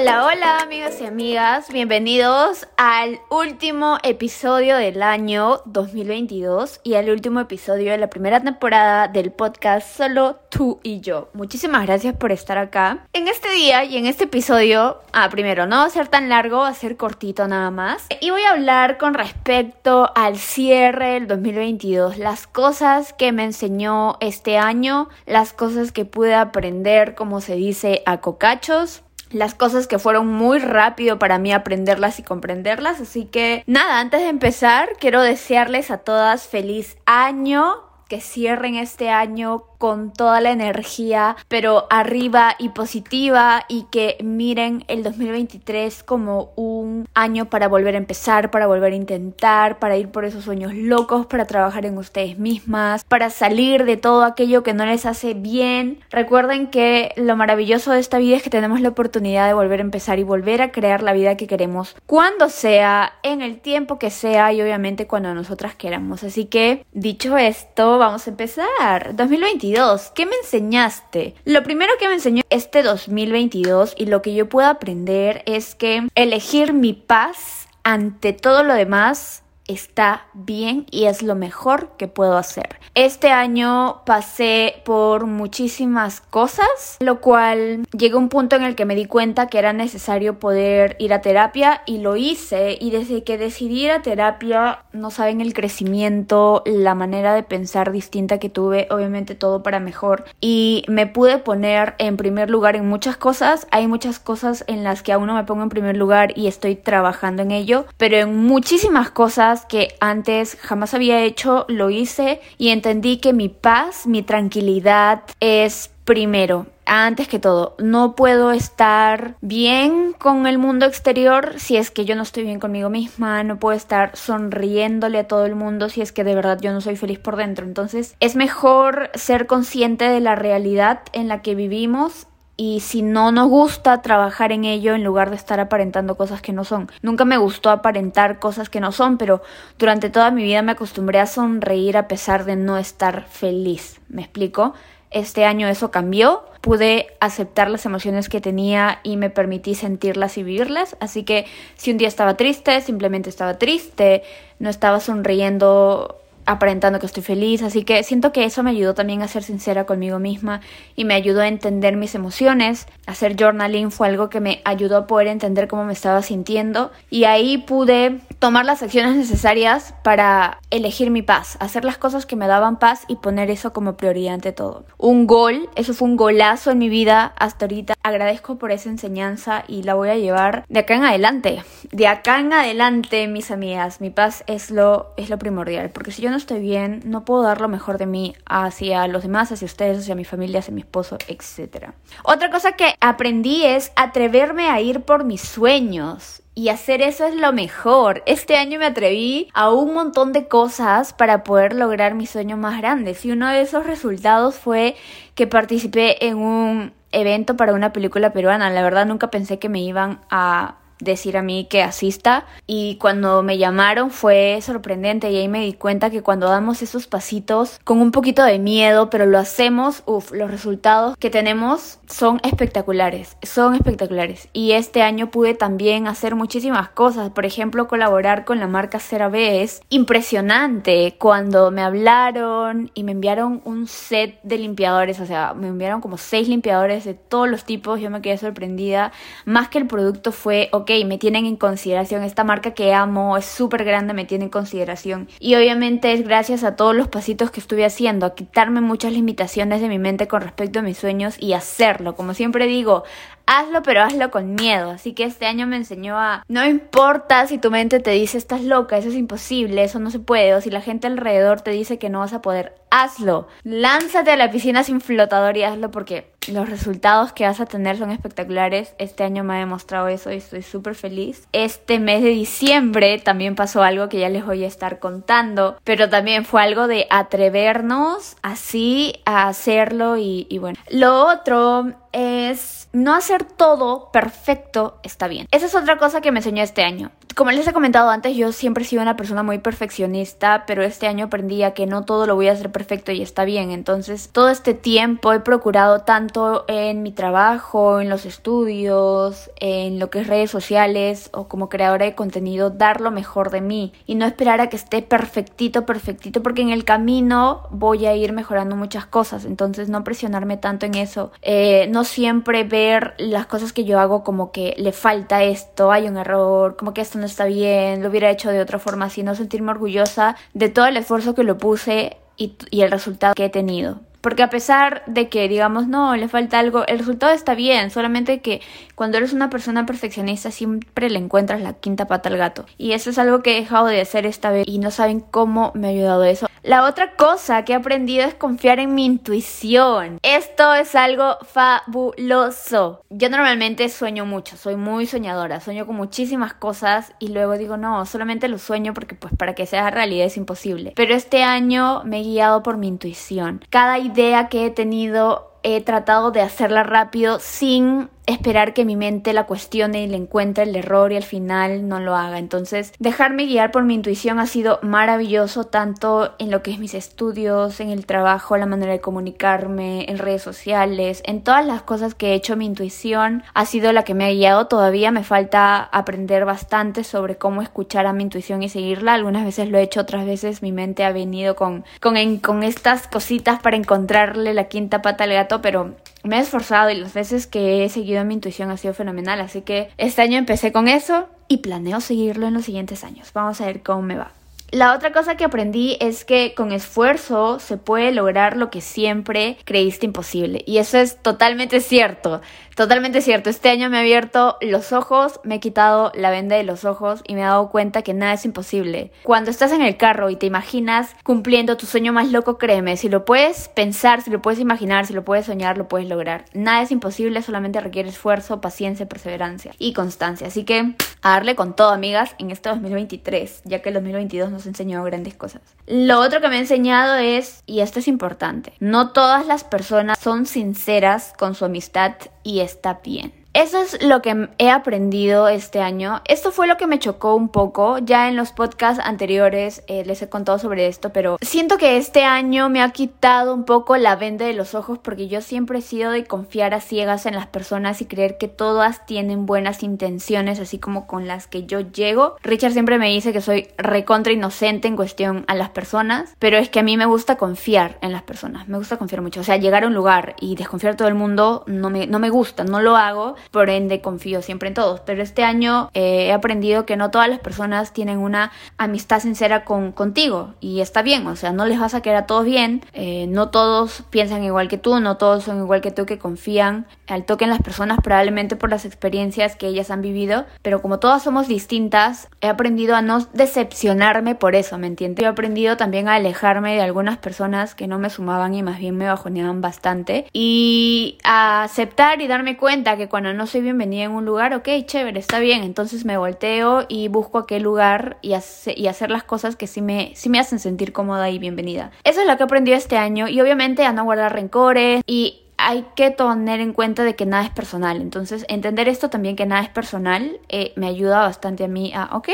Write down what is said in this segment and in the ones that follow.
Hola, hola amigos y amigas, bienvenidos al último episodio del año 2022 y al último episodio de la primera temporada del podcast Solo tú y yo. Muchísimas gracias por estar acá. En este día y en este episodio, ah, primero, no va a ser tan largo, va a ser cortito nada más. Y voy a hablar con respecto al cierre del 2022, las cosas que me enseñó este año, las cosas que pude aprender, como se dice, a cocachos las cosas que fueron muy rápido para mí aprenderlas y comprenderlas. Así que nada, antes de empezar, quiero desearles a todas feliz año, que cierren este año con toda la energía, pero arriba y positiva y que miren el 2023 como un año para volver a empezar, para volver a intentar, para ir por esos sueños locos, para trabajar en ustedes mismas, para salir de todo aquello que no les hace bien. Recuerden que lo maravilloso de esta vida es que tenemos la oportunidad de volver a empezar y volver a crear la vida que queremos cuando sea, en el tiempo que sea y obviamente cuando nosotras queramos. Así que, dicho esto, vamos a empezar. 2022 ¿Qué me enseñaste? Lo primero que me enseñó este 2022 y lo que yo puedo aprender es que elegir mi paz ante todo lo demás está bien y es lo mejor que puedo hacer. Este año pasé por muchísimas cosas, lo cual llegó un punto en el que me di cuenta que era necesario poder ir a terapia y lo hice. Y desde que decidí ir a terapia no saben el crecimiento, la manera de pensar distinta que tuve, obviamente todo para mejor. Y me pude poner en primer lugar en muchas cosas, hay muchas cosas en las que aún no me pongo en primer lugar y estoy trabajando en ello, pero en muchísimas cosas que antes jamás había hecho, lo hice y entendí que mi paz, mi tranquilidad es primero, antes que todo, no puedo estar bien con el mundo exterior si es que yo no estoy bien conmigo misma, no puedo estar sonriéndole a todo el mundo si es que de verdad yo no soy feliz por dentro. Entonces es mejor ser consciente de la realidad en la que vivimos y si no nos gusta trabajar en ello en lugar de estar aparentando cosas que no son. Nunca me gustó aparentar cosas que no son, pero durante toda mi vida me acostumbré a sonreír a pesar de no estar feliz. ¿Me explico? Este año eso cambió, pude aceptar las emociones que tenía y me permití sentirlas y vivirlas, así que si un día estaba triste, simplemente estaba triste, no estaba sonriendo aparentando que estoy feliz, así que siento que eso me ayudó también a ser sincera conmigo misma y me ayudó a entender mis emociones. Hacer journaling fue algo que me ayudó a poder entender cómo me estaba sintiendo y ahí pude tomar las acciones necesarias para elegir mi paz, hacer las cosas que me daban paz y poner eso como prioridad ante todo. Un gol, eso fue un golazo en mi vida hasta ahorita. Agradezco por esa enseñanza y la voy a llevar de acá en adelante. De acá en adelante, mis amigas, mi paz es lo es lo primordial, porque si yo no estoy bien, no puedo dar lo mejor de mí hacia los demás, hacia ustedes, hacia mi familia, hacia mi esposo, etc. Otra cosa que aprendí es atreverme a ir por mis sueños. Y hacer eso es lo mejor. Este año me atreví a un montón de cosas para poder lograr mis sueños más grandes. Y uno de esos resultados fue que participé en un evento para una película peruana. La verdad nunca pensé que me iban a decir a mí que asista. Y cuando me llamaron fue sorprendente y ahí me di cuenta que cuando damos esos pasitos con un poquito de miedo pero lo hacemos, uff, los resultados que tenemos son espectaculares, son espectaculares. Y este año pude también hacer muchísimas cosas, por ejemplo colaborar con la marca CeraVe es impresionante cuando me hablaron y me enviaron un set de limpiadores, o sea, me enviaron como seis limpiadores de todos los tipos, yo me quedé sorprendida, más que el producto fue, ok, me tienen en consideración, esta marca que amo es súper grande, me tiene en consideración. Y obviamente es gracias a todos los pasitos que estuve haciendo, a quitarme muchas limitaciones de mi mente con respecto a mis sueños y hacerlo. Como siempre digo, hazlo, pero hazlo con miedo. Así que este año me enseñó a, no importa si tu mente te dice estás loca, eso es imposible, eso no se puede, o si la gente alrededor te dice que no vas a poder, hazlo. Lánzate a la piscina sin flotador y hazlo porque los resultados que vas a tener son espectaculares. Este año me ha demostrado eso y estoy súper feliz. Este mes de diciembre también pasó algo que ya les voy a estar contando, pero también fue algo de atrevernos así a hacerlo y, y bueno. Lo otro es no hacer todo perfecto está bien. Esa es otra cosa que me enseñó este año. Como les he comentado antes, yo siempre he sido una persona muy perfeccionista, pero este año aprendí a que no todo lo voy a hacer perfecto y está bien. Entonces, todo este tiempo he procurado tanto en mi trabajo, en los estudios, en lo que es redes sociales o como creadora de contenido, dar lo mejor de mí y no esperar a que esté perfectito, perfectito, porque en el camino voy a ir mejorando muchas cosas. Entonces, no presionarme tanto en eso. Eh, siempre ver las cosas que yo hago como que le falta esto, hay un error, como que esto no está bien, lo hubiera hecho de otra forma, sino sentirme orgullosa de todo el esfuerzo que lo puse y, y el resultado que he tenido. Porque a pesar de que digamos, no, le falta algo, el resultado está bien, solamente que cuando eres una persona perfeccionista siempre le encuentras la quinta pata al gato. Y eso es algo que he dejado de hacer esta vez y no saben cómo me ha ayudado eso. La otra cosa que he aprendido es confiar en mi intuición. Esto es algo fabuloso. Yo normalmente sueño mucho, soy muy soñadora, sueño con muchísimas cosas y luego digo, no, solamente lo sueño porque pues para que sea realidad es imposible. Pero este año me he guiado por mi intuición. Cada idea que he tenido he tratado de hacerla rápido sin esperar que mi mente la cuestione y le encuentre el error y al final no lo haga. Entonces, dejarme guiar por mi intuición ha sido maravilloso tanto en lo que es mis estudios, en el trabajo, la manera de comunicarme, en redes sociales, en todas las cosas que he hecho mi intuición ha sido la que me ha guiado. Todavía me falta aprender bastante sobre cómo escuchar a mi intuición y seguirla. Algunas veces lo he hecho, otras veces mi mente ha venido con, con, con estas cositas para encontrarle la quinta pata al gato, pero me he esforzado y las veces que he seguido mi intuición ha sido fenomenal. Así que este año empecé con eso y planeo seguirlo en los siguientes años. Vamos a ver cómo me va. La otra cosa que aprendí es que con esfuerzo se puede lograr lo que siempre creíste imposible. Y eso es totalmente cierto. Totalmente cierto. Este año me ha abierto los ojos, me he quitado la venda de los ojos y me he dado cuenta que nada es imposible. Cuando estás en el carro y te imaginas cumpliendo tu sueño más loco, créeme, si lo puedes pensar, si lo puedes imaginar, si lo puedes soñar, lo puedes lograr. Nada es imposible, solamente requiere esfuerzo, paciencia, perseverancia y constancia. Así que a darle con todo, amigas, en este 2023, ya que el 2022 nos enseñó grandes cosas. Lo otro que me ha enseñado es, y esto es importante, no todas las personas son sinceras con su amistad y está bien. Eso es lo que he aprendido este año. Esto fue lo que me chocó un poco. Ya en los podcasts anteriores eh, les he contado sobre esto, pero siento que este año me ha quitado un poco la venda de los ojos porque yo siempre he sido de confiar a ciegas en las personas y creer que todas tienen buenas intenciones, así como con las que yo llego. Richard siempre me dice que soy recontra inocente en cuestión a las personas, pero es que a mí me gusta confiar en las personas. Me gusta confiar mucho. O sea, llegar a un lugar y desconfiar a todo el mundo no me, no me gusta, no lo hago por ende confío siempre en todos. Pero este año eh, he aprendido que no todas las personas tienen una amistad sincera con, contigo y está bien, o sea, no les vas a querer a todos bien, eh, no todos piensan igual que tú, no todos son igual que tú que confían al toque en las personas probablemente por las experiencias que ellas han vivido, pero como todas somos distintas, he aprendido a no decepcionarme por eso, ¿me entiendes? He aprendido también a alejarme de algunas personas que no me sumaban y más bien me bajoneaban bastante y a aceptar y darme cuenta que cuando no soy bienvenida en un lugar, ok, chévere, está bien, entonces me volteo y busco aquel lugar y, y hacer las cosas que sí me, sí me hacen sentir cómoda y bienvenida. Eso es lo que he aprendido este año y obviamente a no guardar rencores y hay que tener en cuenta de que nada es personal. Entonces, entender esto también que nada es personal eh, me ayuda bastante a mí a, ok,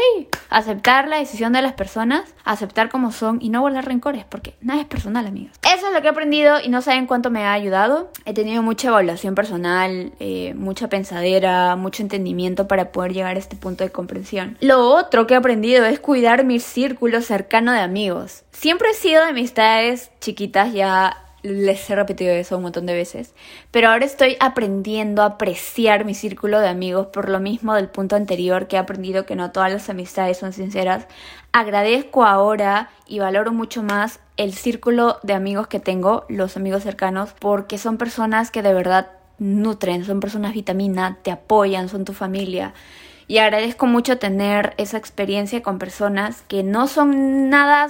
aceptar la decisión de las personas, aceptar como son y no guardar rencores, porque nada es personal, amigos. Eso es lo que he aprendido y no saben cuánto me ha ayudado. He tenido mucha evaluación personal, eh, mucha pensadera, mucho entendimiento para poder llegar a este punto de comprensión. Lo otro que he aprendido es cuidar mi círculo cercano de amigos. Siempre he sido de amistades chiquitas ya les he repetido eso un montón de veces, pero ahora estoy aprendiendo a apreciar mi círculo de amigos por lo mismo del punto anterior que he aprendido que no todas las amistades son sinceras. Agradezco ahora y valoro mucho más el círculo de amigos que tengo, los amigos cercanos, porque son personas que de verdad nutren, son personas vitamina, te apoyan, son tu familia. Y agradezco mucho tener esa experiencia con personas que no son nada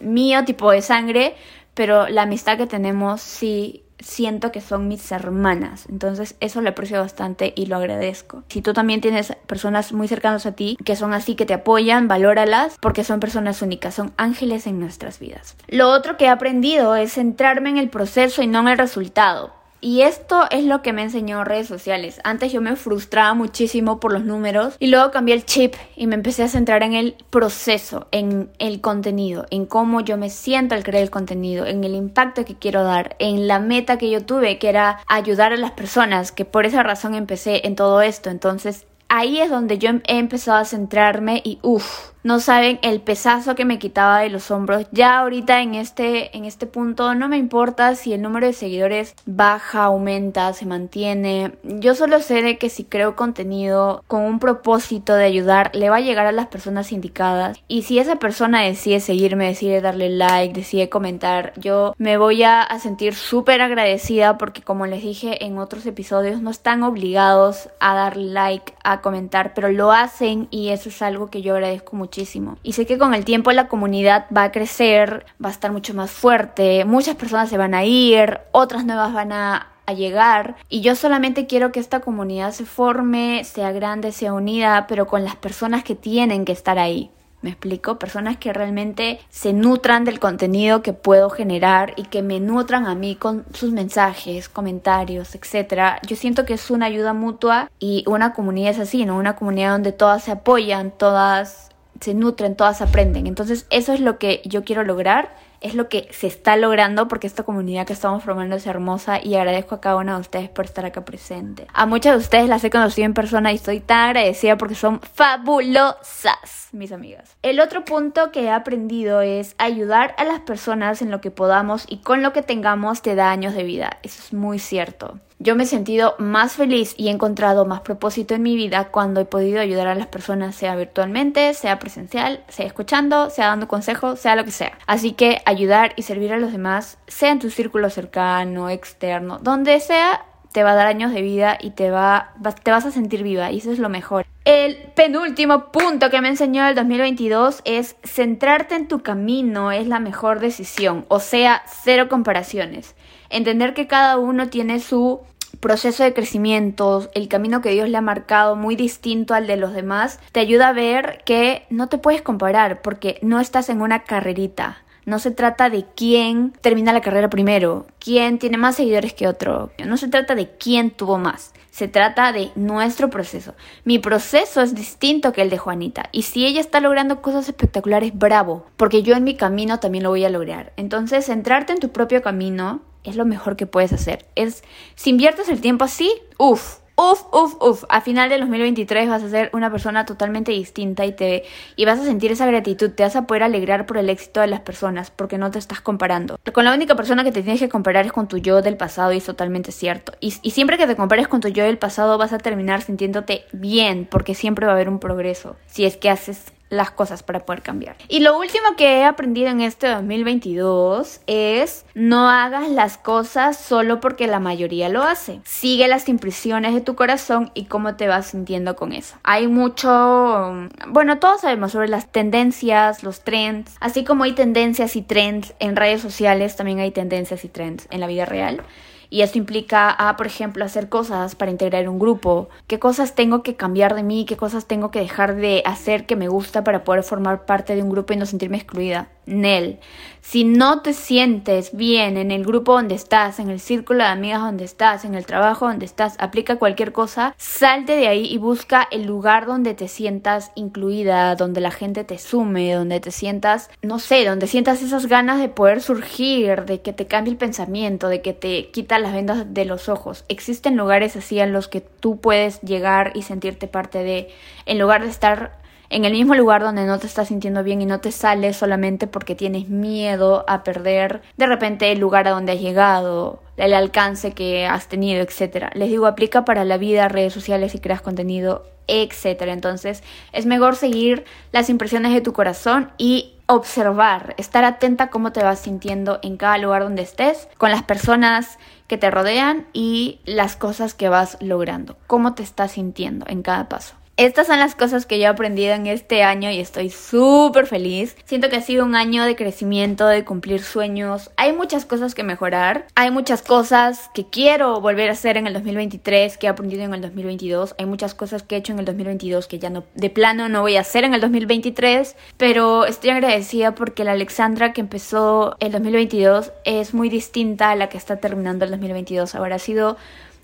mío, tipo de sangre, pero la amistad que tenemos sí siento que son mis hermanas. Entonces eso lo aprecio bastante y lo agradezco. Si tú también tienes personas muy cercanas a ti que son así, que te apoyan, valóralas porque son personas únicas, son ángeles en nuestras vidas. Lo otro que he aprendido es centrarme en el proceso y no en el resultado. Y esto es lo que me enseñó redes sociales. Antes yo me frustraba muchísimo por los números y luego cambié el chip y me empecé a centrar en el proceso, en el contenido, en cómo yo me siento al crear el contenido, en el impacto que quiero dar, en la meta que yo tuve, que era ayudar a las personas, que por esa razón empecé en todo esto. Entonces ahí es donde yo he empezado a centrarme y uff, no saben el pesazo que me quitaba de los hombros. Ya ahorita en este, en este punto no me importa si el número de seguidores baja, aumenta, se mantiene. Yo solo sé de que si creo contenido con un propósito de ayudar, le va a llegar a las personas indicadas. Y si esa persona decide seguirme, decide darle like, decide comentar, yo me voy a, sentir súper agradecida porque como les dije en otros episodios, no están obligados a dar like, a comentar, pero lo hacen y eso es algo que yo agradezco mucho muchísimo. Y sé que con el tiempo la comunidad va a crecer, va a estar mucho más fuerte, muchas personas se van a ir, otras nuevas van a llegar y yo solamente quiero que esta comunidad se forme, sea grande, sea unida, pero con las personas que tienen que estar ahí. ¿Me explico? Personas que realmente se nutran del contenido que puedo generar y que me nutran a mí con sus mensajes, comentarios, etc. Yo siento que es una ayuda mutua y una comunidad es así, ¿no? Una comunidad donde todas se apoyan, todas se nutren, todas aprenden. Entonces eso es lo que yo quiero lograr, es lo que se está logrando porque esta comunidad que estamos formando es hermosa y agradezco a cada una de ustedes por estar acá presente. A muchas de ustedes las he conocido en persona y estoy tan agradecida porque son fabulosas, mis amigas. El otro punto que he aprendido es ayudar a las personas en lo que podamos y con lo que tengamos te da años de vida. Eso es muy cierto. Yo me he sentido más feliz y he encontrado más propósito en mi vida cuando he podido ayudar a las personas, sea virtualmente, sea presencial, sea escuchando, sea dando consejos, sea lo que sea. Así que ayudar y servir a los demás, sea en tu círculo cercano, externo, donde sea, te va a dar años de vida y te, va, te vas a sentir viva y eso es lo mejor. El penúltimo punto que me enseñó el 2022 es centrarte en tu camino es la mejor decisión, o sea, cero comparaciones. Entender que cada uno tiene su proceso de crecimiento, el camino que Dios le ha marcado muy distinto al de los demás, te ayuda a ver que no te puedes comparar porque no estás en una carrerita. No se trata de quién termina la carrera primero, quién tiene más seguidores que otro. No se trata de quién tuvo más. Se trata de nuestro proceso. Mi proceso es distinto que el de Juanita. Y si ella está logrando cosas espectaculares, bravo. Porque yo en mi camino también lo voy a lograr. Entonces, centrarte en tu propio camino es lo mejor que puedes hacer. Es, si inviertes el tiempo así, uff, Uf, uf, uf, a final del 2023 vas a ser una persona totalmente distinta y te y vas a sentir esa gratitud, te vas a poder alegrar por el éxito de las personas porque no te estás comparando. Con la única persona que te tienes que comparar es con tu yo del pasado y es totalmente cierto. Y, y siempre que te compares con tu yo del pasado vas a terminar sintiéndote bien porque siempre va a haber un progreso si es que haces las cosas para poder cambiar. Y lo último que he aprendido en este 2022 es no hagas las cosas solo porque la mayoría lo hace. Sigue las impresiones de tu corazón y cómo te vas sintiendo con eso. Hay mucho, bueno, todos sabemos sobre las tendencias, los trends, así como hay tendencias y trends en redes sociales, también hay tendencias y trends en la vida real. Y esto implica, a, por ejemplo, hacer cosas para integrar un grupo. ¿Qué cosas tengo que cambiar de mí? ¿Qué cosas tengo que dejar de hacer que me gusta para poder formar parte de un grupo y no sentirme excluida? Nel. Si no te sientes bien en el grupo donde estás, en el círculo de amigas donde estás, en el trabajo donde estás, aplica cualquier cosa, salte de ahí y busca el lugar donde te sientas incluida, donde la gente te sume, donde te sientas, no sé, donde sientas esas ganas de poder surgir, de que te cambie el pensamiento, de que te quita las vendas de los ojos. Existen lugares así en los que tú puedes llegar y sentirte parte de, en lugar de estar en el mismo lugar donde no te estás sintiendo bien y no te sales solamente porque tienes miedo a perder de repente el lugar a donde has llegado, el alcance que has tenido, etcétera. Les digo, aplica para la vida, redes sociales y creas contenido, etcétera. Entonces, es mejor seguir las impresiones de tu corazón y observar, estar atenta a cómo te vas sintiendo en cada lugar donde estés, con las personas que te rodean y las cosas que vas logrando, cómo te estás sintiendo en cada paso. Estas son las cosas que yo he aprendido en este año y estoy súper feliz. Siento que ha sido un año de crecimiento, de cumplir sueñños. Hay muchas cosas que mejorar. Hay muchas cosas que quiero volver a hacer en el 2023, que he aprendido en el 2022. Hay muchas cosas que he hecho en el 2022 que ya no, de plano no voy a hacer en el 2023. Pero estoy agradecida porque la Alexandra que empezó el 2022 es muy distinta a la que está terminando el 2022. Ahora ha sido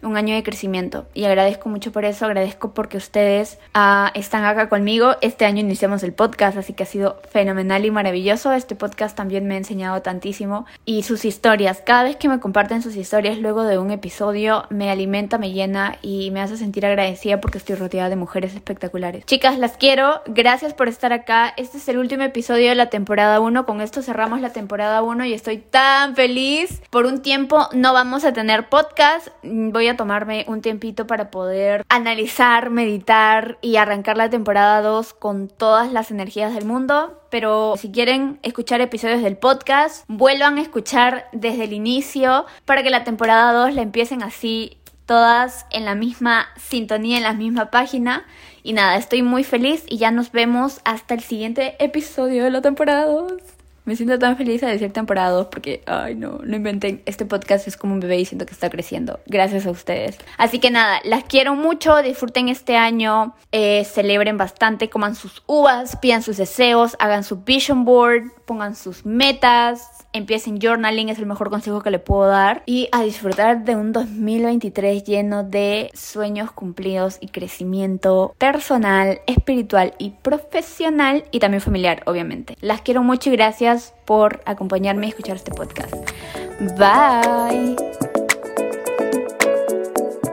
un año de crecimiento y agradezco mucho por eso, agradezco porque ustedes ah, están acá conmigo. Este año iniciamos el podcast, así que ha sido fenomenal y maravilloso. Este podcast también me ha enseñado tantísimo y sus historias, cada vez que me comparten sus historias luego de un episodio, me alimenta, me llena y me hace sentir agradecida porque estoy rodeada de mujeres espectaculares. Chicas, las quiero, gracias por estar acá. Este es el último episodio de la temporada 1, con esto cerramos la temporada 1 y estoy tan feliz. Por un tiempo no vamos a tener podcast, voy a tomarme un tiempito para poder analizar, meditar y arrancar la temporada 2 con todas las energías del mundo. Pero si quieren escuchar episodios del podcast, vuelvan a escuchar desde el inicio para que la temporada 2 la empiecen así todas en la misma sintonía, en la misma página. Y nada, estoy muy feliz y ya nos vemos hasta el siguiente episodio de la temporada 2. Me siento tan feliz de decir temporada 2 porque, ay no, no inventé. Este podcast es como un bebé y siento que está creciendo. Gracias a ustedes. Así que nada, las quiero mucho. Disfruten este año. Eh, celebren bastante. Coman sus uvas. Pidan sus deseos. Hagan su vision board. Pongan sus metas empiecen journaling, es el mejor consejo que le puedo dar. Y a disfrutar de un 2023 lleno de sueños cumplidos y crecimiento personal, espiritual y profesional y también familiar, obviamente. Las quiero mucho y gracias por acompañarme y escuchar este podcast. Bye.